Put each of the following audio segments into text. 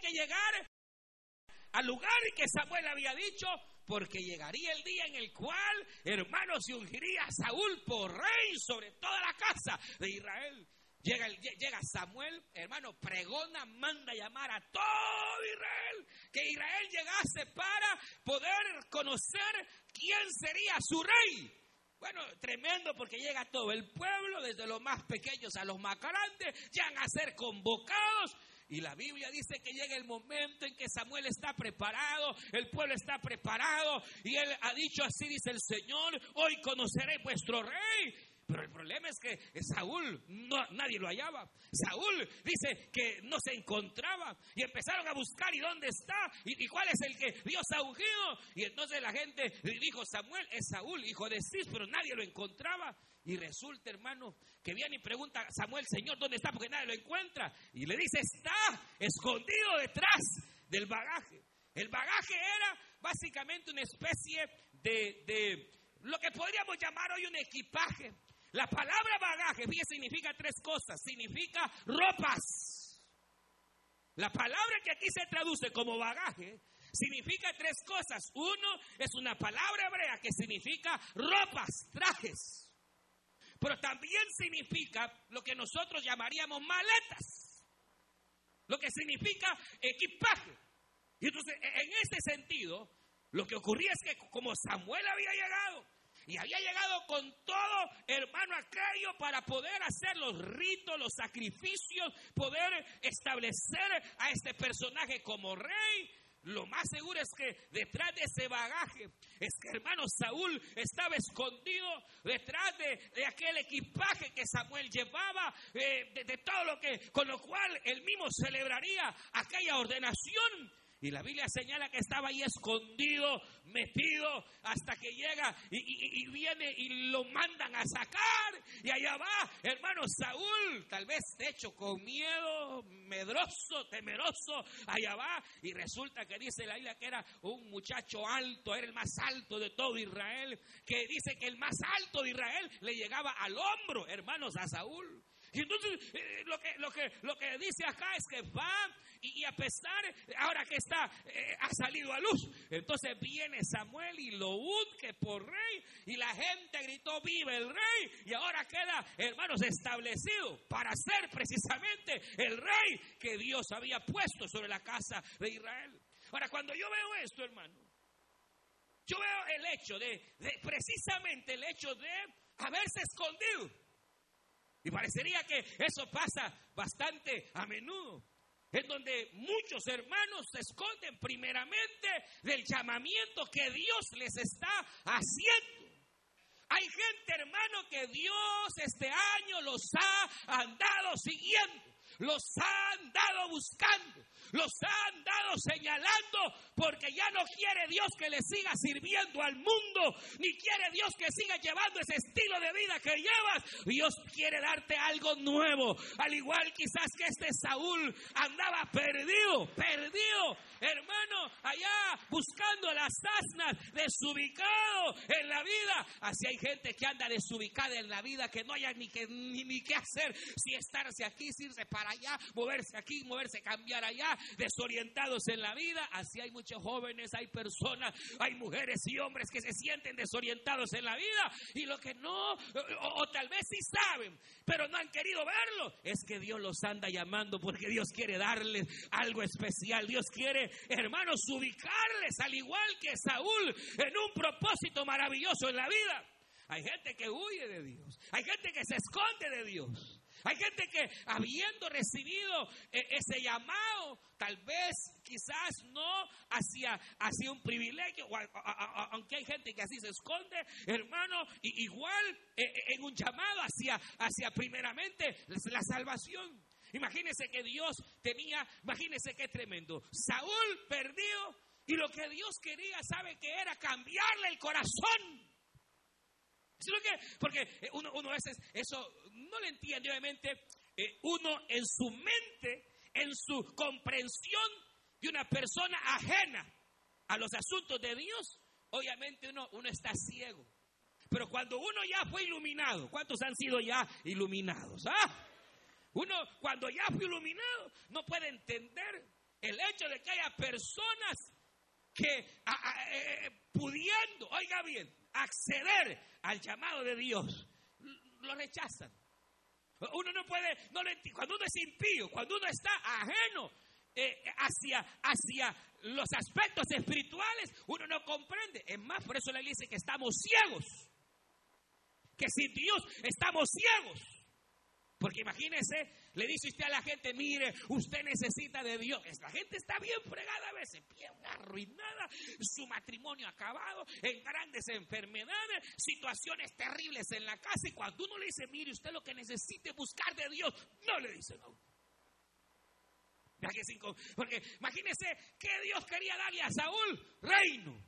que llegar al lugar que Samuel había dicho, porque llegaría el día en el cual, hermano, se ungiría a Saúl por rey sobre toda la casa de Israel. Llega, llega, Samuel, hermano, pregona, manda llamar a todo Israel, que Israel llegase para poder conocer quién sería su rey. Bueno, tremendo porque llega todo el pueblo, desde los más pequeños a los más grandes, llegan a ser convocados y la Biblia dice que llega el momento en que Samuel está preparado, el pueblo está preparado y él ha dicho así dice el Señor, hoy conoceré vuestro rey. Pero el problema es que Saúl, no, nadie lo hallaba. Saúl dice que no se encontraba. Y empezaron a buscar y dónde está. Y, cuál es el que Dios ha ungido. Y entonces la gente dijo, Samuel es Saúl, hijo de Cis, pero nadie lo encontraba. Y resulta, hermano, que viene y pregunta a Samuel, Señor, ¿dónde está? Porque nadie lo encuentra. Y le dice, está escondido detrás del bagaje. El bagaje era básicamente una especie de, de lo que podríamos llamar hoy un equipaje. La palabra bagaje, bien, significa tres cosas. Significa ropas. La palabra que aquí se traduce como bagaje significa tres cosas. Uno es una palabra hebrea que significa ropas, trajes. Pero también significa lo que nosotros llamaríamos maletas. Lo que significa equipaje. Y entonces, e-, en ese sentido, lo que ocurría es que como Samuel había llegado, y había llegado con todo, hermano, aquello para poder hacer los ritos, los sacrificios, poder establecer a este personaje como rey. Lo más seguro es que detrás de ese bagaje, es que hermano Saúl estaba escondido detrás de, aquel equipaje que Samuel llevaba, eh, de, todo lo que, con lo cual él mismo celebraría aquella ordenación. Y la Biblia señala que estaba ahí escondido, metido, hasta que llega y, viene y lo mandan a sacar. Y allá va, hermano Saúl, tal vez hecho con miedo, medroso, temeroso, allá va. Y resulta que dice la Biblia que era un muchacho alto, era el más alto de todo Israel, que dice que el más alto de Israel le llegaba al hombro, hermanos, a Saúl. Y entonces eh, lo, que, lo, que, lo que dice acá es que va y, a pesar, ahora que está, eh, ha salido a luz, entonces viene Samuel y lo unge por rey y la gente gritó, vive el rey y ahora queda, hermanos, establecido para ser precisamente el rey que Dios había puesto sobre la casa de Israel. Ahora, cuando yo veo esto, hermano, yo veo el hecho de, de precisamente el hecho de haberse escondido. Y parecería que eso pasa bastante a menudo en donde muchos hermanos se esconden primeramente del llamamiento que Dios les está haciendo. Hay gente, hermano, que Dios este año los ha andado siguiendo, los ha andado buscando los ha andado señalando porque ya no quiere Dios que le siga sirviendo al mundo, ni quiere Dios que siga llevando ese estilo de vida que llevas. Dios quiere darte algo nuevo, al igual quizás que este Saúl andaba perdido, perdido, hermano, allá buscando las asnas, desubicado en la vida. Así hay gente que anda desubicada en la vida, que no haya ni, que, ni, ni qué hacer, si estarse aquí, si irse para allá, moverse aquí, moverse, cambiar allá, desorientados en la vida. Así hay muchos jóvenes, hay personas, hay mujeres y hombres que se sienten desorientados en la vida y lo que no, o, tal vez sí saben, pero no han querido verlo, es que Dios los anda llamando porque Dios quiere darles algo especial. Dios quiere, hermanos, ubicarles al igual que Saúl en un propósito maravilloso en la vida. Hay gente que huye de Dios. Hay gente que se esconde de Dios. Hay gente que habiendo recibido eh, ese llamado, tal vez quizás no hacia, un privilegio, aunque hay gente que así se esconde, hermano, igual eh, eh, en un llamado hacia, hacia primeramente la salvación. Imagínense que Dios tenía, imagínense qué tremendo. Saúl perdido y lo que Dios quería, ¿sabe que era? Cambiarle el corazón. Porque uno, uno a veces eso no lo entiende, obviamente, eh, uno en su mente, en su comprensión de una persona ajena a los asuntos de Dios, obviamente uno, uno está ciego. Pero cuando uno ya fue iluminado, ¿cuántos han sido ya iluminados? ¿Ah? Uno cuando ya fue iluminado no puede entender el hecho de que haya personas que eh, pudiendo, oiga bien, acceder al llamado de Dios, lo rechazan. Uno no puede, no cuando uno es impío, cuando uno está ajeno eh, hacia, hacia los aspectos espirituales, uno no comprende. Es más, por eso iglesia dice que estamos ciegos. Que sin Dios estamos ciegos. Porque imagínese, le dice usted a la gente, mire, usted necesita de Dios. La gente está bien fregada a veces, bien arruinada, su matrimonio acabado, en grandes enfermedades, situaciones terribles en la casa. Y cuando uno le dice, mire, usted lo que necesita es buscar de Dios, no le dice no. Porque imagínese que Dios quería darle a Saúl reino.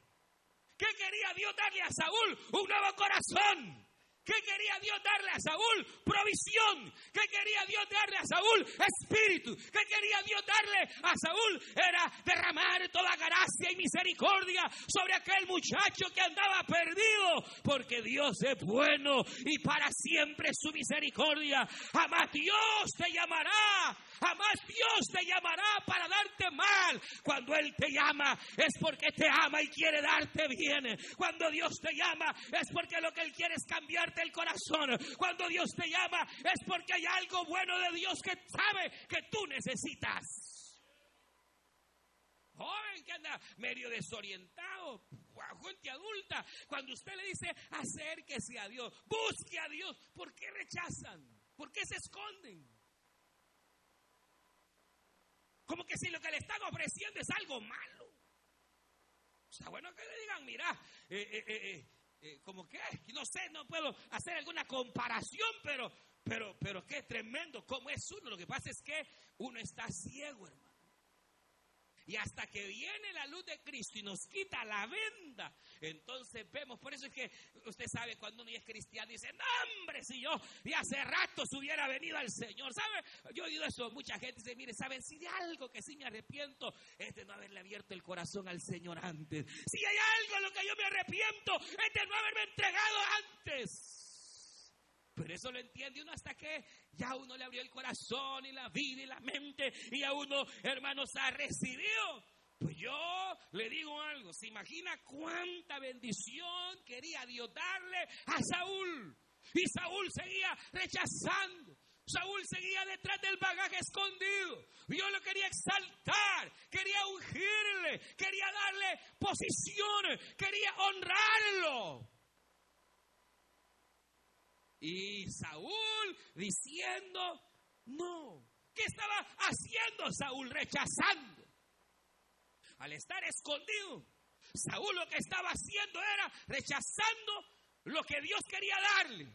¿Qué quería Dios darle a Saúl? Un nuevo corazón. ¿Qué quería Dios darle a Saúl? Provisión. ¿Qué quería Dios darle a Saúl? Espíritu. ¿Qué quería Dios darle a Saúl? Era derramar toda gracia y misericordia sobre aquel muchacho que andaba perdido. Porque Dios es bueno y para siempre su misericordia. Jamás Dios te llamará. Jamás Dios te llamará para darte mal. Cuando Él te llama es porque te ama y quiere darte bien. Cuando Dios te llama es porque lo que Él quiere es cambiarte el corazón. Cuando Dios te llama es porque hay algo bueno de Dios que sabe que tú necesitas. Joven que anda medio desorientado, gente adulta, cuando usted le dice acérquese a Dios, busque a Dios, ¿por qué rechazan? ¿Por qué se esconden? Como que si lo que le están ofreciendo es algo malo. Sea, bueno que le digan, mira, eh, eh, eh, eh, como que, no sé, no puedo hacer alguna comparación, pero, pero, pero qué tremendo, cómo es uno. Lo que pasa es que uno está ciego, hermano. Y hasta que viene la luz de Cristo y nos quita la venda, entonces vemos. Por eso es que usted sabe cuando uno es cristiano, dice, no, hombre, si yo y hace rato se hubiera venido al Señor. ¿Sabe? Yo he oído eso. Mucha gente dice, mire, ¿saben? Si de algo que sí me arrepiento es de no haberle abierto el corazón al Señor antes. Si hay algo en lo que yo me arrepiento es de no haberme entregado antes. Pero eso lo entiende uno hasta que ya uno le abrió el corazón y la vida y la mente y a uno, hermanos, ha recibido. Pues yo le digo algo, se imagina cuánta bendición quería Dios darle a Saúl. Y Saúl seguía rechazando. Saúl seguía detrás del bagaje escondido. Dios lo quería exaltar, quería ungirle, quería darle posición, quería honrarlo. Y Saúl diciendo, no. ¿Qué estaba haciendo Saúl? Rechazando. Al estar escondido, Saúl lo que estaba haciendo era rechazando lo que Dios quería darle.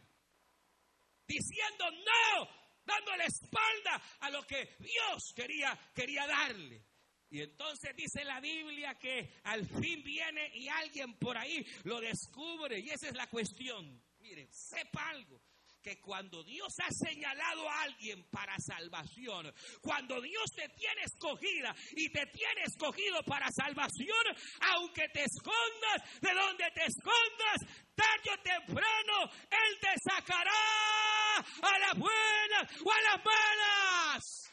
Diciendo no, dando la espalda a lo que Dios quería, quería darle. Y entonces dice la Biblia que al fin viene y alguien por ahí lo descubre. Y esa es la cuestión. Sepa algo que cuando Dios ha señalado a alguien para salvación, cuando Dios te tiene escogida y te tiene escogido para salvación, aunque te escondas de donde te escondas, tarde o temprano Él te sacará a las buenas o a las malas.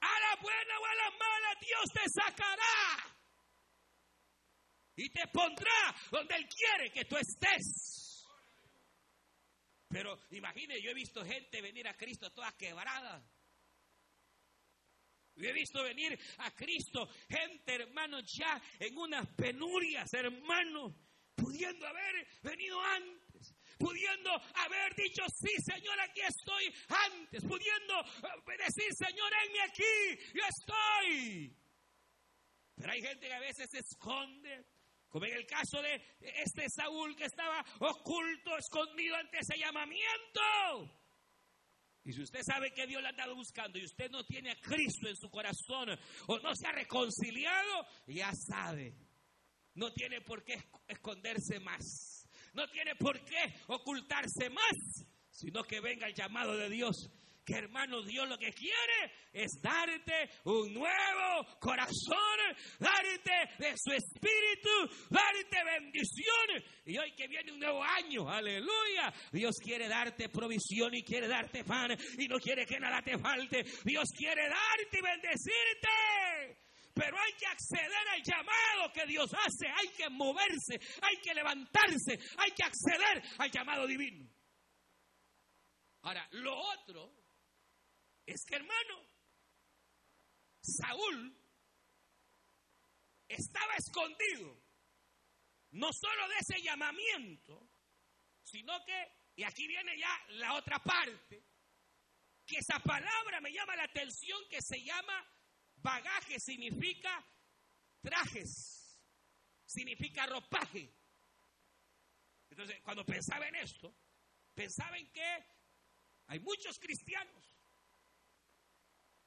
A la buena o a la mala, Dios te sacará y te pondrá donde Él quiere que tú estés. Pero imagine, yo he visto gente venir a Cristo toda quebrada. Yo he visto venir a Cristo gente, hermano, ya en unas penurias, hermano, pudiendo haber venido antes, pudiendo haber dicho, sí, Señor, aquí estoy antes, pudiendo eh, decir, Señor, enme aquí, yo estoy. Pero hay gente que a veces se esconde, como en el caso de este Saúl que estaba oculto, escondido ante ese llamamiento. Y si usted sabe que Dios le ha andado buscando y usted no tiene a Cristo en su corazón o no se ha reconciliado, ya sabe. No tiene por qué esconderse más. No tiene por qué ocultarse más, sino que venga el llamado de Dios que hermano Dios lo que quiere es darte un nuevo corazón, darte de su espíritu, darte bendición. Y hoy que viene un nuevo año, aleluya, Dios quiere darte provisión y quiere darte pan y no quiere que nada te falte. Dios quiere darte y bendecirte. Pero hay que acceder al llamado que Dios hace, hay que moverse, hay que levantarse, hay que acceder al llamado divino. Ahora, lo otro es que hermano, Saúl estaba escondido, no solo de ese llamamiento, sino que, y aquí viene ya la otra parte, que esa palabra me llama la atención que se llama bagaje, significa trajes, significa ropaje. Entonces, cuando pensaba en esto, pensaba en que hay muchos cristianos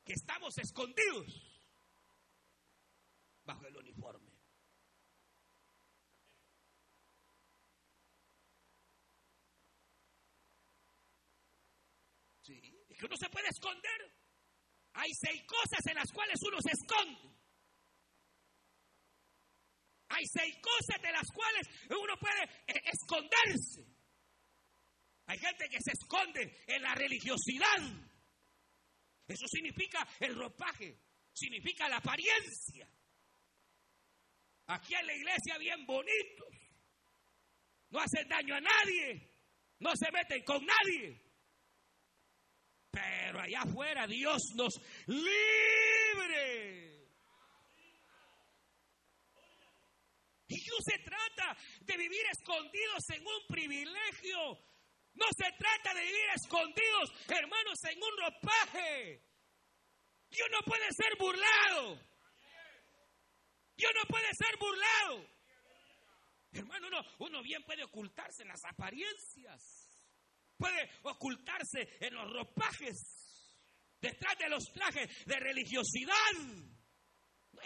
que estamos escondidos bajo el uniforme. Sí, es que uno se puede esconder. Hay seis cosas en las cuales uno se esconde. Hay seis cosas de las cuales uno puede eh, esconderse. Hay gente que se esconde en la religiosidad. Eso significa el ropaje, significa la apariencia. Aquí en la iglesia bien bonitos, no hacen daño a nadie, no se meten con nadie. Pero allá afuera Dios nos libre. Y no se trata de vivir escondidos en un privilegio no se trata de vivir escondidos, hermanos, en un ropaje. Dios no puede ser burlado. Dios no puede ser burlado. Hermano, uno, uno bien puede ocultarse en las apariencias. Puede ocultarse en los ropajes. Detrás de los trajes de religiosidad.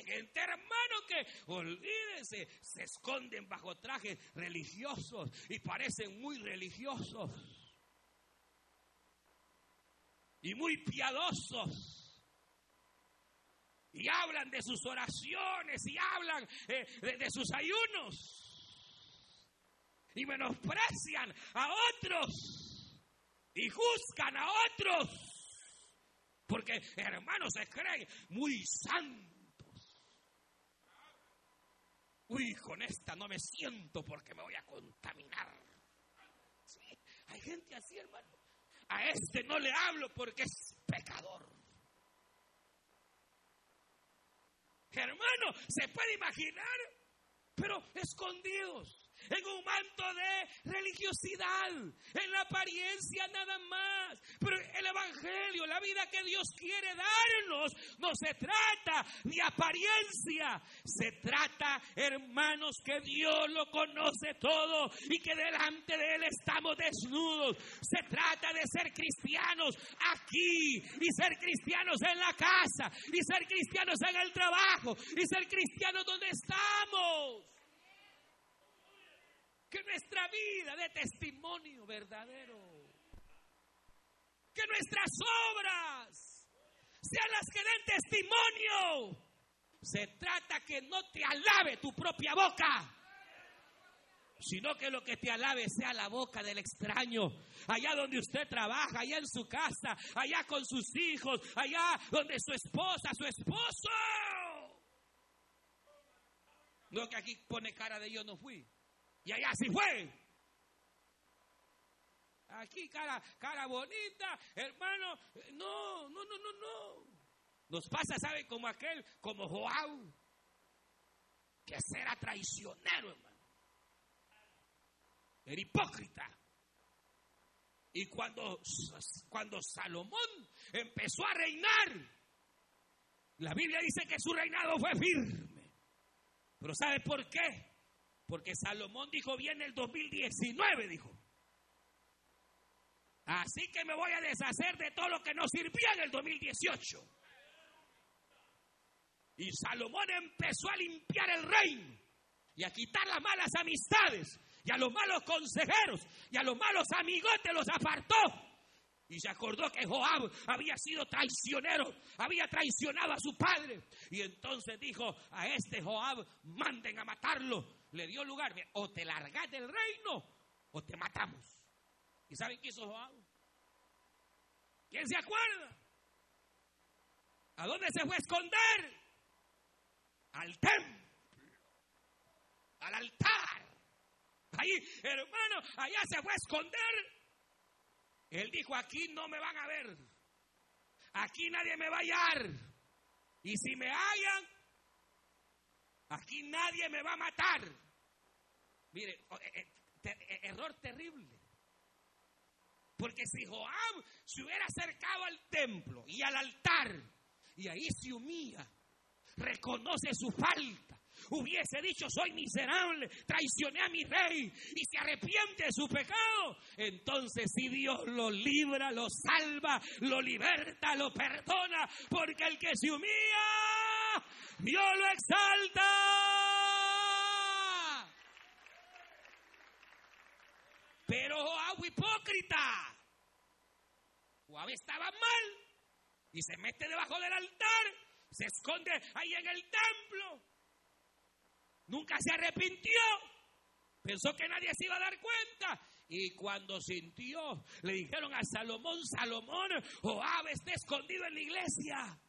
Gente, hermano, que olvídense, se esconden bajo trajes religiosos y parecen muy religiosos y muy piadosos. Y hablan de sus oraciones y hablan eh, de sus ayunos. Y menosprecian a otros. Y juzgan a otros. Porque hermanos se creen muy santos uy, con esta no me siento porque me voy a contaminar. Sí, hay gente así, hermano. A este no le hablo porque es pecador. Hermano, se puede imaginar, pero escondidos en un manto de religiosidad, en la apariencia nada más. Pero el Evangelio, la vida que Dios quiere darnos, no se trata de apariencia, se trata, hermanos, que Dios lo conoce todo y que delante de Él estamos desnudos. Se trata de ser cristianos aquí y ser cristianos en la casa y ser cristianos en el trabajo y ser cristianos donde estamos que nuestra vida de testimonio verdadero, que nuestras obras sean las que den testimonio. Se trata que no te alabe tu propia boca, sino que lo que te alabe sea la boca del extraño, allá donde usted trabaja, allá en su casa, allá con sus hijos, allá donde su esposa, su esposo. No que aquí pone cara de yo no fui. Y allá fue. Aquí cara, cara bonita, hermano. No, no, no, no, no. Nos pasa, ¿sabe? Como aquel, como Joao, que será traicionero, hermano. Era hipócrita. Y cuando, cuando Salomón empezó a reinar, la Biblia dice que su reinado fue firme. Pero ¿sabe por qué? Porque Salomón dijo bien el 2019, dijo. Así que me voy a deshacer de todo lo que nos sirvió en el 2018. Y Salomón empezó a limpiar el reino y a quitar las malas amistades y a los malos consejeros y a los malos amigotes los apartó. Y se acordó que Joab había sido traicionero, había traicionado a su padre. Y entonces dijo a este Joab, manden a matarlo. Le dio lugar, o te largas del reino o te matamos. ¿Y saben qué hizo Joab? ¿Quién se acuerda? ¿A dónde se fue a esconder? Al templo, al altar. Ahí, hermano, allá se fue a esconder él dijo, aquí no me van a ver. Aquí nadie me va a hallar. Y si me hallan, aquí nadie me va a matar. Mire, eh, eh, eh, error terrible. Porque si Joab se hubiera acercado al templo y al altar y ahí se humilla, reconoce su falta, hubiese dicho, soy miserable, traicioné a mi rey y se arrepiente de su pecado, entonces si Dios lo libra, lo salva, lo liberta, lo perdona, porque el que se humilla, Dios lo exalta. Pero Joab hipócrita. Joab estaba mal y se mete debajo del altar, se esconde ahí en el templo Nunca se arrepintió. Pensó que nadie se iba a dar cuenta. Y cuando sintió, le dijeron a Salomón, Salomón, Joab está escondido en la iglesia.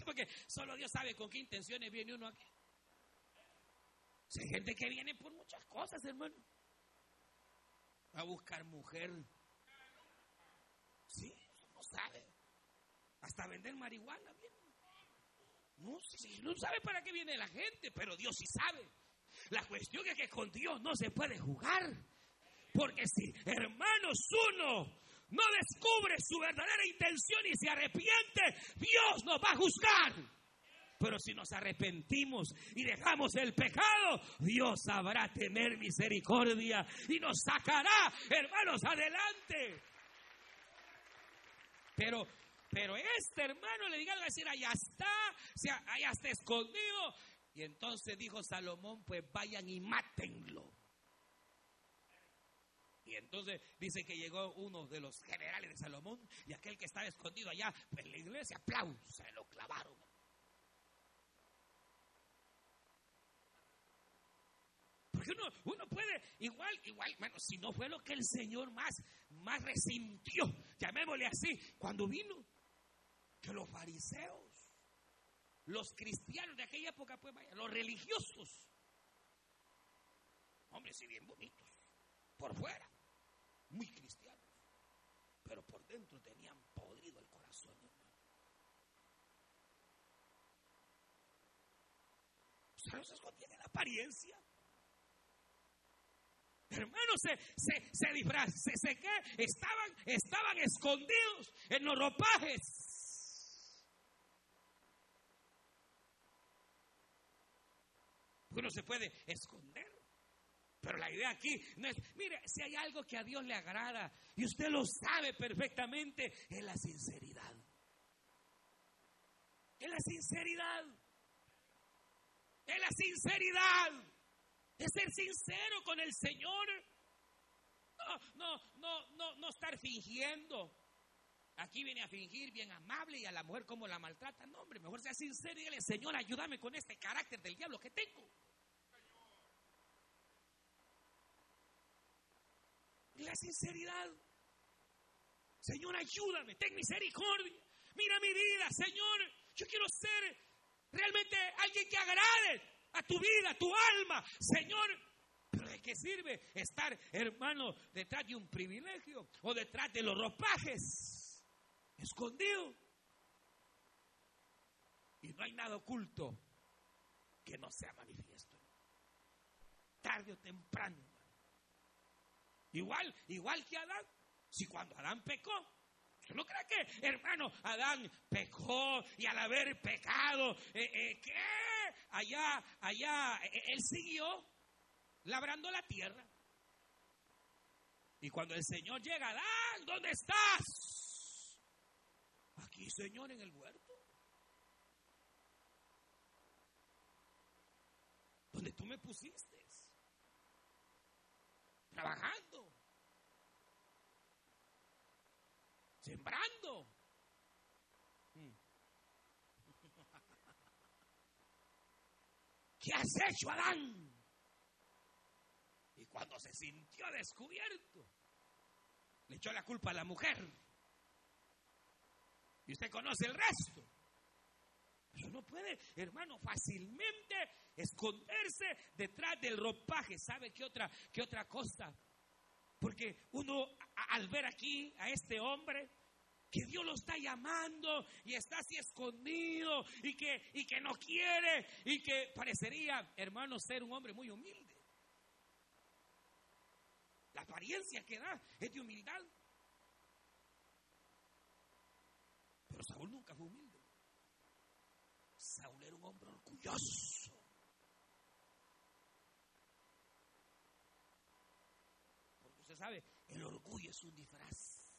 Sí, porque solo Dios sabe con qué intenciones viene uno aquí. hay gente que viene por muchas cosas, hermano. a buscar mujer. Sí, no sabe. Hasta vender marihuana viene. No, no sabe para qué viene la gente, pero Dios sí sabe. La cuestión es que con Dios no se puede jugar. Porque si, hermanos, uno no descubre su verdadera intención y se arrepiente, Dios nos va a juzgar. Pero si nos arrepentimos y dejamos el pecado, Dios sabrá tener misericordia y nos sacará, hermanos, adelante. Pero pero este hermano le dijeron decir, allá está, allá está escondido. Y entonces dijo Salomón, pues vayan y mátenlo. Y entonces dice que llegó uno de los generales de Salomón y aquel que estaba escondido allá, pues la iglesia, aplausos, se lo clavaron. Porque uno, uno puede, igual, igual, bueno, si no fue lo que el Señor más, más resintió, llamémosle así, cuando vino que los fariseos, los cristianos de aquella época, pues vaya, los religiosos, hombres si bien bonitos, por fuera, muy cristianos, pero por dentro tenían podrido el corazón, hermano. ¿Sabes? se contiene la apariencia. Hermanos, se, se, se se, se, ¿qué? Estaban, estaban escondidos en los ropajes uno se puede esconder. Pero la idea aquí no es, mire, si hay algo que a Dios le agrada y usted lo sabe perfectamente, es la sinceridad. Es la sinceridad. Es la sinceridad. Es ser sincero con el Señor. No, no, no, no, no estar fingiendo. Aquí viene a fingir bien amable y a la mujer como la maltrata. No, hombre, mejor sea sincero y dile, Señor, ayúdame con este carácter del diablo que tengo. La sinceridad. Señor, ayúdame, ten misericordia. Mira mi vida, Señor. Yo quiero ser realmente alguien que agrade a tu vida, a tu alma. Señor, pero ¿de qué sirve estar, hermano, detrás de un privilegio o detrás de los ropajes? Escondido. Y no hay nada oculto que no sea manifiesto. Tarde o temprano Igual, igual que Adán. Si cuando Adán pecó, ¿usted no cree que, hermano, Adán pecó y al haber pecado, eh, eh, ¿qué? Allá, allá, eh, él siguió labrando la tierra. Y cuando el Señor llega, Adán, ¿dónde estás? Aquí, Señor, en el huerto. Donde tú me pusiste. Trabajando, sembrando. ¿Qué has hecho, Adán? Y cuando se sintió descubierto, le echó la culpa a la mujer. Y usted conoce el resto. Eso no puede, hermano, fácilmente esconderse detrás del ropaje. ¿Sabe qué otra, qué otra cosa? Porque uno al ver aquí a este hombre, que Dios lo está llamando y está así escondido y que, y que no quiere y que parecería, hermano, ser un hombre muy humilde. La apariencia que da es de humildad. Pero Saúl nunca fue humilde. Saúl era un hombre orgulloso. Porque usted sabe, el orgullo es un disfraz.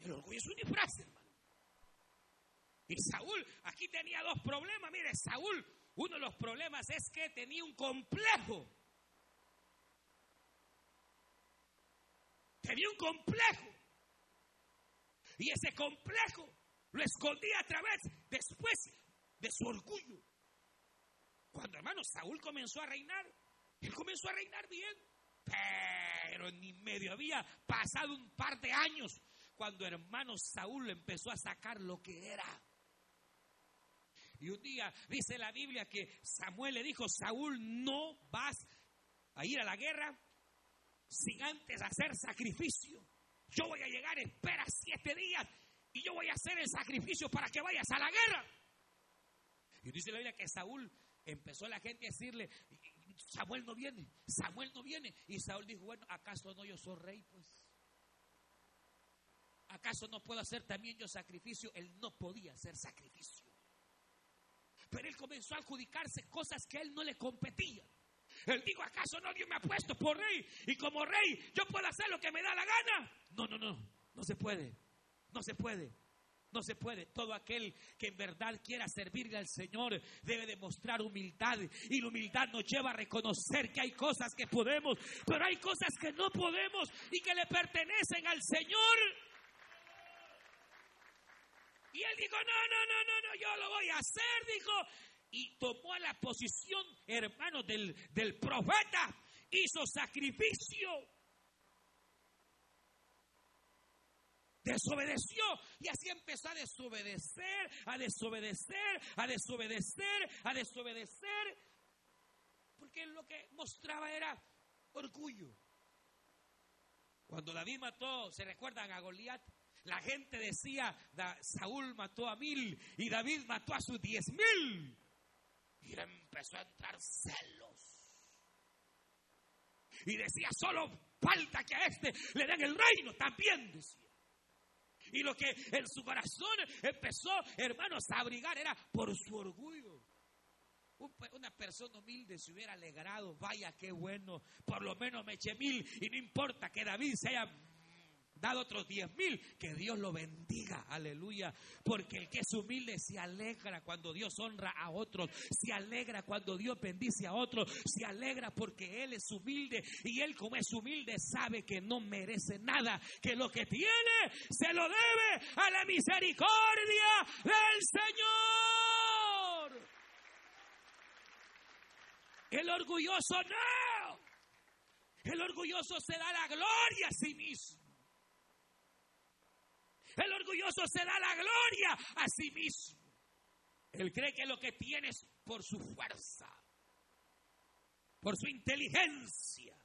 El orgullo es un disfraz, hermano. Y Saúl, aquí tenía dos problemas. Mire, Saúl, uno de los problemas es que tenía un complejo. Tenía un complejo. Y ese complejo lo escondía a través, después, de su orgullo. Cuando hermano Saúl comenzó a reinar, él comenzó a reinar bien. Pero ni medio había pasado un par de años cuando hermano Saúl empezó a sacar lo que era. Y un día dice la Biblia que Samuel le dijo, Saúl, no vas a ir a la guerra sin antes hacer sacrificio. Yo voy a llegar, espera siete días y yo voy a hacer el sacrificio para que vayas a la guerra. Y dice la Biblia que Saúl empezó la gente a decirle, Samuel no viene, Samuel no viene. Y Saúl dijo, bueno, ¿acaso no yo soy rey? Pues, ¿acaso no puedo hacer también yo sacrificio? Él no podía hacer sacrificio. Pero él comenzó a adjudicarse cosas que a él no le competían. Él dijo, ¿acaso no Dios me ha puesto por rey? Y como rey, yo puedo hacer lo que me da la gana. No, no, no, no se puede. No se puede. No se puede. Todo aquel que en verdad quiera servirle al Señor debe demostrar humildad. Y la humildad nos lleva a reconocer que hay cosas que podemos, pero hay cosas que no podemos y que le pertenecen al Señor. Y él dijo, no, no, no, no, no, yo lo voy a hacer, dijo. Y tomó la posición, hermano, del, del profeta. Hizo sacrificio. desobedeció y así empezó a desobedecer, a desobedecer, a desobedecer, a desobedecer, porque lo que mostraba era orgullo. Cuando David mató, ¿se recuerdan a Goliat? La gente decía, Saúl mató a mil y David mató a sus diez mil. Y empezó a entrar celos. Y decía, solo falta que a este le den el reino, también decía. Y lo que en su corazón empezó, hermanos, a abrigar era por su orgullo. Una persona humilde se hubiera alegrado, vaya qué bueno, por lo menos me eché mil y no importa que David se haya dado otros diez mil, que Dios lo bendiga, aleluya, porque el que es humilde se alegra cuando Dios honra a otros, se alegra cuando Dios bendice a otros, se alegra porque Él es humilde y Él como es humilde sabe que no merece nada, que lo que tiene se lo debe a la misericordia del Señor. El orgulloso no. El orgulloso se da la gloria a sí mismo. El orgulloso se da la gloria a sí mismo. Él cree que lo que tiene es por su fuerza, por su inteligencia,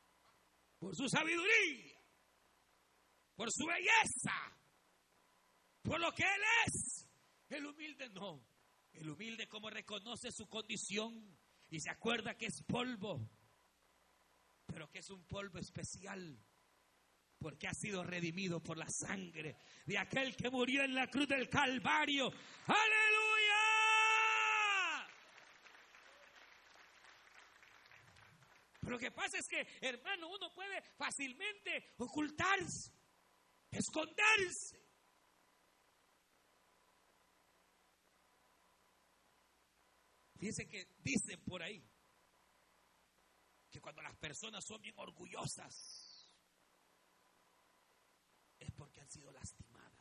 por su sabiduría, por su belleza, por lo que Él es. El humilde no. El humilde como reconoce su condición y se acuerda que es polvo, pero que es un polvo especial porque ha sido redimido por la sangre de aquel que murió en la cruz del Calvario. Aleluya. Pero lo que pasa es que, hermano, uno puede fácilmente ocultarse, esconderse. Fíjense que dicen por ahí que cuando las personas son bien orgullosas es porque han sido lastimadas.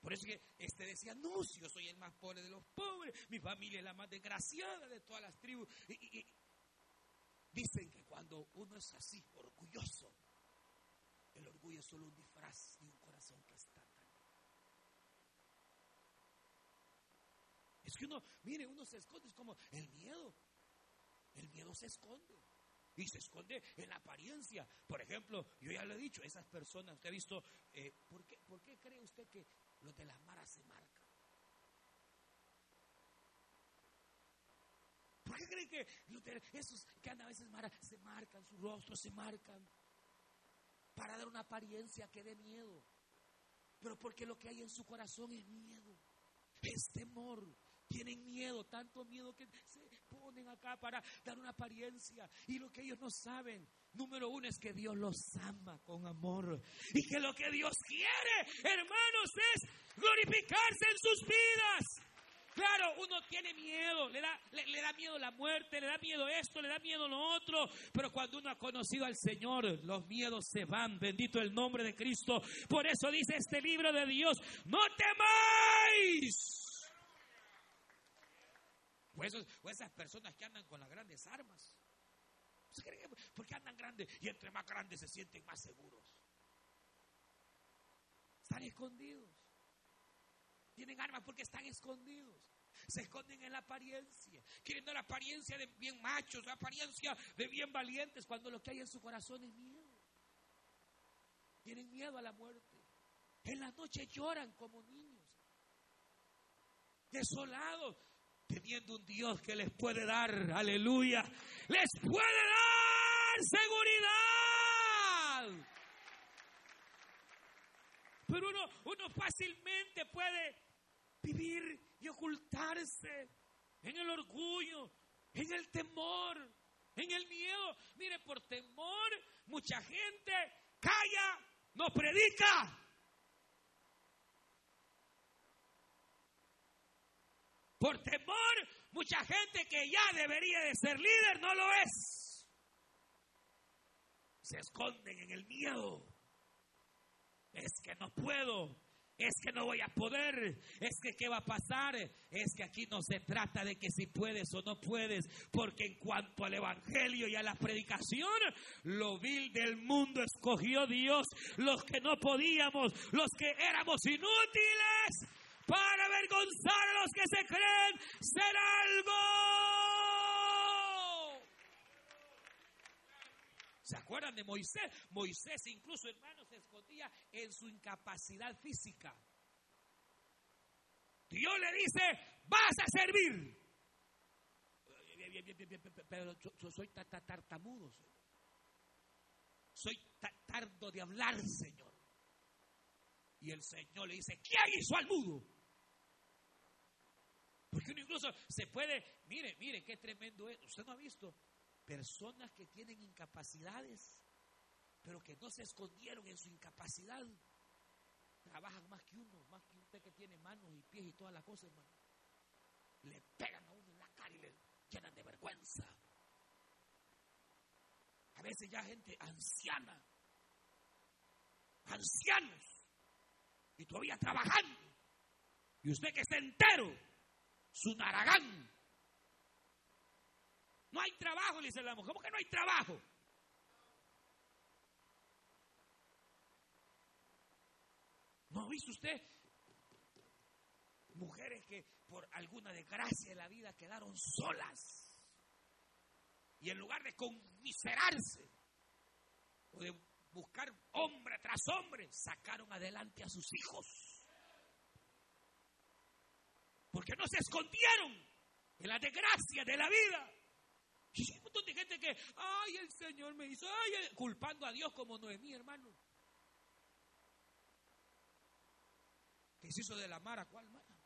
Por eso que este decía, no, yo soy el más pobre de los pobres, mi familia es la más desgraciada de todas las tribus. Y, dicen que cuando uno es así, orgulloso, el orgullo es solo un disfraz de un corazón que está Es que uno, mire, uno se esconde, es como el miedo. El miedo se esconde. Y se esconde en la apariencia. Por ejemplo, yo ya lo he dicho, esas personas, usted ha visto, eh, ¿por, qué, ¿por qué cree usted que los de las maras se marcan? ¿Por qué cree que esos que andan a veces maras se marcan, su rostro se marcan? Para dar una apariencia que dé miedo. Pero porque lo que hay en su corazón es miedo, es temor, tienen miedo, tanto miedo que se ponen acá para dar una apariencia. Y lo que ellos no saben, número uno, es que Dios los ama con amor. Y que lo que Dios quiere, hermanos, es glorificarse en sus vidas. Claro, uno tiene miedo, le da, le, da miedo la muerte, le da miedo esto, le da miedo lo otro, pero cuando uno ha conocido al Señor, los miedos se van, bendito el nombre de Cristo. Por eso dice este libro de Dios, no temáis o, esas personas que andan con las grandes armas. ¿Por qué andan grandes? Y entre más grandes se sienten más seguros. Están escondidos. Tienen armas porque están escondidos. Se esconden en la apariencia. Quieren la apariencia de bien machos, la apariencia de bien valientes, cuando lo que hay en su corazón es miedo. Tienen miedo a la muerte. En la noche lloran como niños. Desolados teniendo un Dios que les puede dar, aleluya, les puede dar seguridad. Pero uno, uno fácilmente puede vivir y ocultarse en el orgullo, en el temor, en el miedo. Mire, por temor mucha gente calla, no predica. Por temor, mucha gente que ya debería de ser líder no lo es. Se esconden en el miedo. Es que no puedo. Es que no voy a poder. Es que qué va a pasar. Es que aquí no se trata de que si puedes o no puedes. Porque en cuanto al Evangelio y a la predicación, lo vil del mundo escogió Dios. Los que no podíamos, los que éramos inútiles para avergonzar a los que se creen ser algo. ¿Se acuerdan de Moisés? Moisés incluso, hermanos, se escondía en su incapacidad física. Dios le dice, vas a servir. Pero yo, soy tartamudo, Señor. Soy tardo de hablar, Señor. Y el Señor le dice, ¿quién hizo al mudo? Porque uno incluso se puede, mire, mire qué tremendo es. Usted no ha visto personas que tienen incapacidades, pero que no se escondieron en su incapacidad. Trabajan más que uno, más que usted que tiene manos y pies y todas las cosas, hermano. Le pegan a uno en la cara y le llenan de vergüenza. A veces ya gente anciana, ancianos, y todavía trabajando. Y usted que está entero, su naragán. No hay trabajo, le dice la mujer. ¿Cómo que no hay trabajo? ¿No visto usted? Mujeres que por alguna desgracia de la vida quedaron solas. Y en lugar de conmiserarse o de buscar hombre tras hombre, sacaron adelante a sus hijos porque no se escondieron en la desgracia de la vida. Y hay un montón de gente que, ay, el Señor me hizo, ay, culpando a Dios como Noemí, hermano. ¿Qué se hizo de la Mara? ¿Cuál Mara?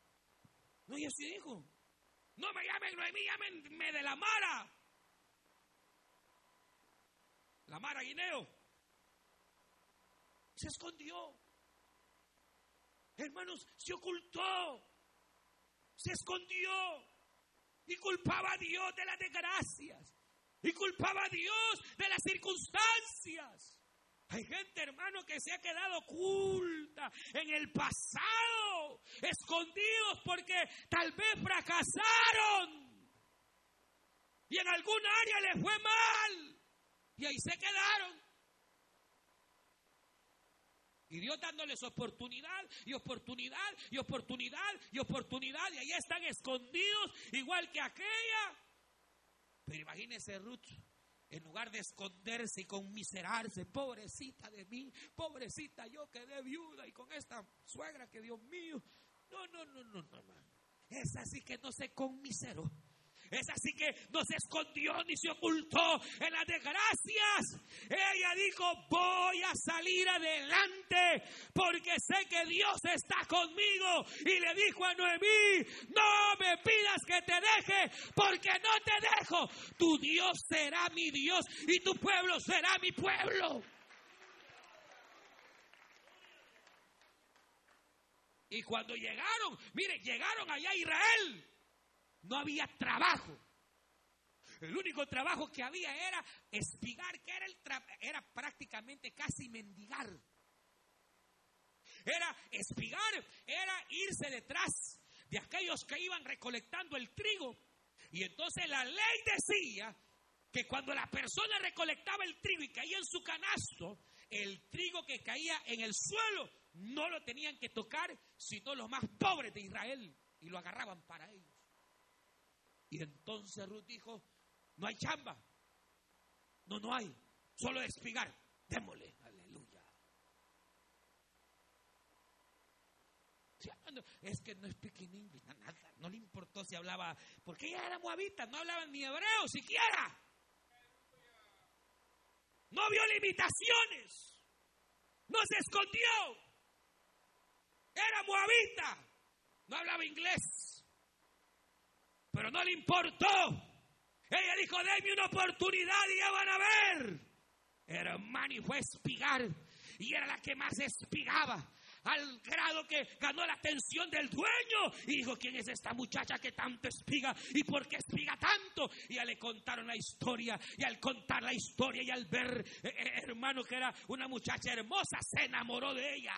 No, y así dijo. No me llamen Noemí, llámenme de la Mara. La Mara Guineo. Se escondió. Hermanos, se ocultó. Se escondió. Y culpaba a Dios de las desgracias. Y culpaba a Dios de las circunstancias. Hay gente, hermano, que se ha quedado oculta en el pasado, escondidos porque tal vez fracasaron. Y en algún área les fue mal. Y ahí se quedaron. Y Dios dándoles oportunidad y oportunidad y oportunidad y oportunidad. Y ahí están escondidos igual que aquella. Pero imagínese Ruth en lugar de esconderse y conmiserarse, pobrecita de mí, pobrecita yo quedé viuda y con esta suegra que Dios mío. No, no, no, no, no, no. Es así que no se conmiseró. Es así que no se escondió ni se ocultó en las desgracias. Ella dijo, voy a salir adelante porque sé que Dios está conmigo. Y le dijo a Noemí, no me pidas que te deje porque no te dejo. Tu Dios será mi Dios y tu pueblo será mi pueblo. Y cuando llegaron, mire, llegaron allá a Israel. No había trabajo. El único trabajo que había era espigar, que era, el era prácticamente casi mendigar. Era espigar, era irse detrás de aquellos que iban recolectando el trigo. Y entonces la ley decía que cuando la persona recolectaba el trigo y caía en su canasto, el trigo que caía en el suelo no lo tenían que tocar, sino los más pobres de Israel. Y lo agarraban para ellos. Y entonces Ruth dijo, no hay chamba. No, no hay. Solo espigar. Démosle. Aleluya. Es que no es inglés, nada, no le importó si hablaba, porque ella era moabita, no hablaba ni hebreo siquiera. No vio limitaciones. No se escondió. Era moabita. No hablaba inglés pero no le importó. Ella dijo, denme una oportunidad y ya van a ver. Hermano, y fue a espigar. Y era la que más espigaba. Al grado que ganó la atención del dueño. Y dijo, ¿quién es esta muchacha que tanto espiga? ¿Y por qué espiga tanto? Y ya le contaron la historia. Y al contar la historia y al ver, eh, eh, hermano, que era una muchacha hermosa, se enamoró de ella.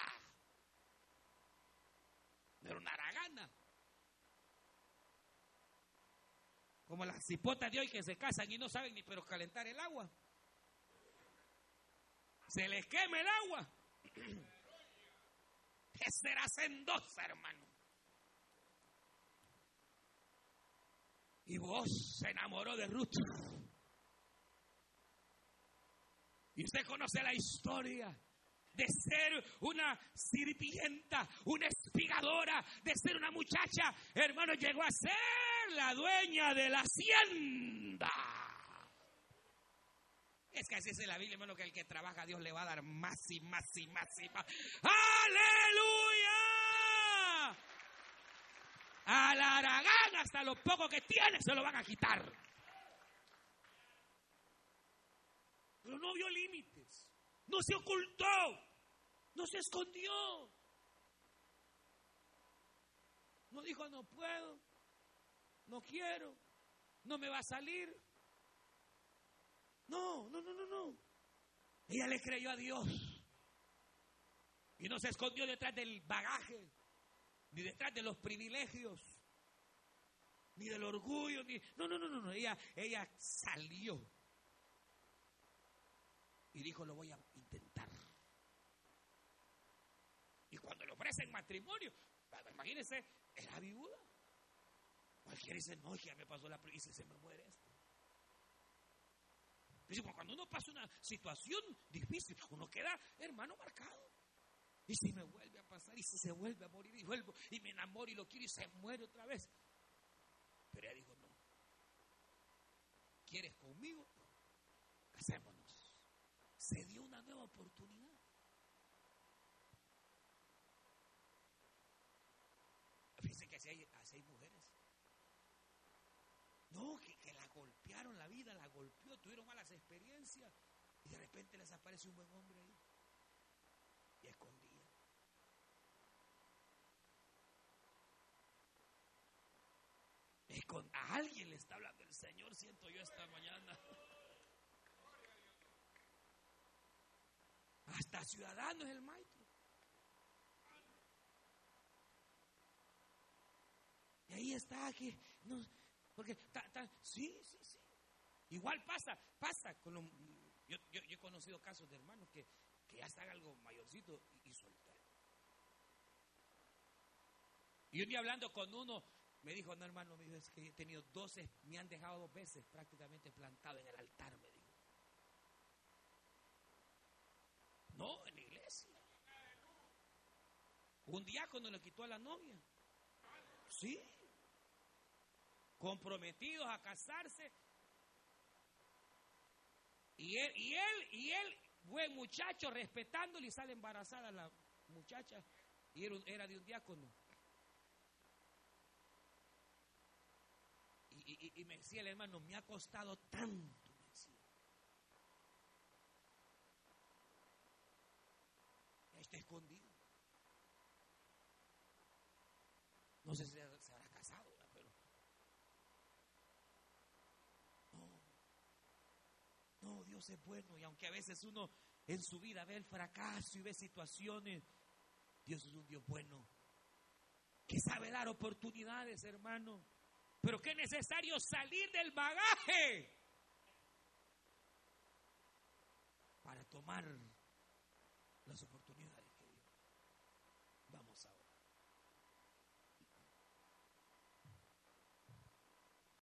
Era una aragana. Como las cipotas de hoy que se casan y no saben ni pero calentar el agua. Se les quema el agua. ¿Qué será sendosa, hermano? Y vos se enamoró de Ruth. Y usted conoce la historia de ser una sirvienta, una espigadora, de ser una muchacha, hermano, llegó a ser la dueña de la hacienda. Es que así es la Biblia, hermano, que el que trabaja Dios le va a dar más y más y más y más. ¡Aleluya! A la aragán hasta lo poco que tiene se lo van a quitar. Pero no vio límites. No se ocultó. No se escondió. No dijo, no puedo. No quiero. No me va a salir. No, no, no, no, no. Ella le creyó a Dios. Y no se escondió detrás del bagaje, ni detrás de los privilegios, ni del orgullo, ni... No, no, no, no, no. Ella, ella salió. Y dijo, lo voy a cuando le ofrecen matrimonio, imagínense, era viuda. Cualquiera dice, no, ya me pasó la y se me muere esto. Dice, cuando uno pasa una situación difícil, uno queda, hermano, marcado. Y si me vuelve a pasar, y si se vuelve a morir, y vuelvo, y me enamoro y lo quiero, y se muere otra vez. Pero ella dijo, no. ¿Quieres conmigo? Casémonos. Se dio una nueva oportunidad. así hay, mujeres. No, que, la golpearon la vida, la golpeó, tuvieron malas experiencias y de repente les aparece un buen hombre ahí. y escondía. a alguien le está hablando el Señor, siento yo esta mañana. Hasta ciudadano es el maestro. Y ahí está, que no, porque sí, sí, sí. Igual pasa, pasa con yo, he conocido casos de hermanos que, que ya están algo mayorcito y, y. Y un día hablando con uno, me dijo, no hermano, me es que he tenido 12, me han dejado dos veces prácticamente plantado en el altar, me dijo. No, en la iglesia. Un diácono le quitó a la novia. Sí. Comprometidos a casarse. Y él, y él, y él, buen muchacho, respetándole y sale embarazada la muchacha. Y era, era de un diácono. Y, me decía el hermano, me ha costado tanto, me decía. Está escondido. No sé si se habrá casado, pero... No. No, Dios es bueno. Y aunque a veces uno en su vida ve el fracaso y ve situaciones, Dios es un Dios bueno. Que sabe dar oportunidades, hermano. Pero que es necesario salir del bagaje para tomar las oportunidades.